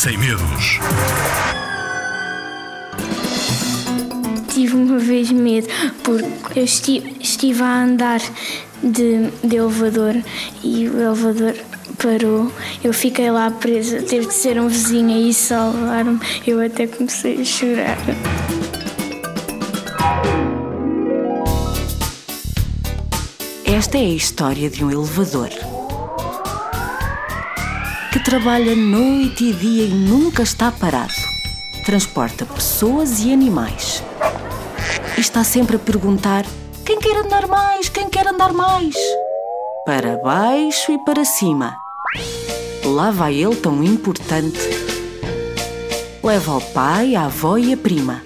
Sem medos. Tive uma vez medo porque eu estive, estive a andar de, de elevador e o elevador parou. Eu fiquei lá presa, teve de ser um vizinho aí salvar-me. Eu até comecei a chorar. Esta é a história de um elevador que trabalha noite e dia e nunca está parado. Transporta pessoas e animais. E está sempre a perguntar: quem quer andar mais? Quem quer andar mais? Para baixo e para cima. Lá vai ele tão importante. Leva o pai, a avó e a prima.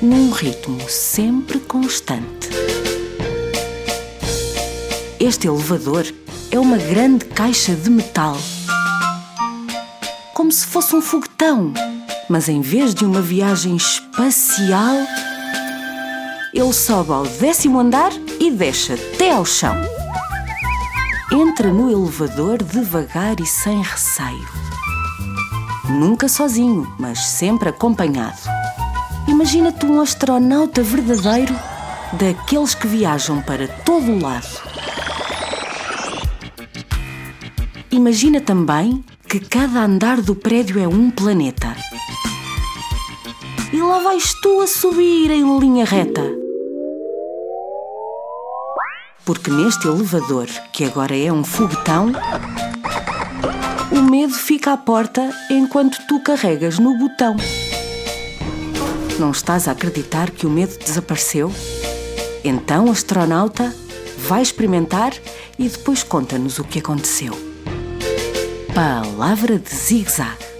Num ritmo sempre constante. Este elevador é uma grande caixa de metal. Como se fosse um foguetão, mas em vez de uma viagem espacial, ele sobe ao décimo andar e desce até ao chão. Entra no elevador devagar e sem receio. Nunca sozinho, mas sempre acompanhado. Imagina-te um astronauta verdadeiro daqueles que viajam para todo o lado. Imagina também que cada andar do prédio é um planeta. E lá vais tu a subir em linha reta. Porque neste elevador, que agora é um foguetão, o medo fica à porta enquanto tu carregas no botão. Não estás a acreditar que o medo desapareceu? Então, astronauta, vai experimentar e depois conta-nos o que aconteceu. Palavra de zig-zag.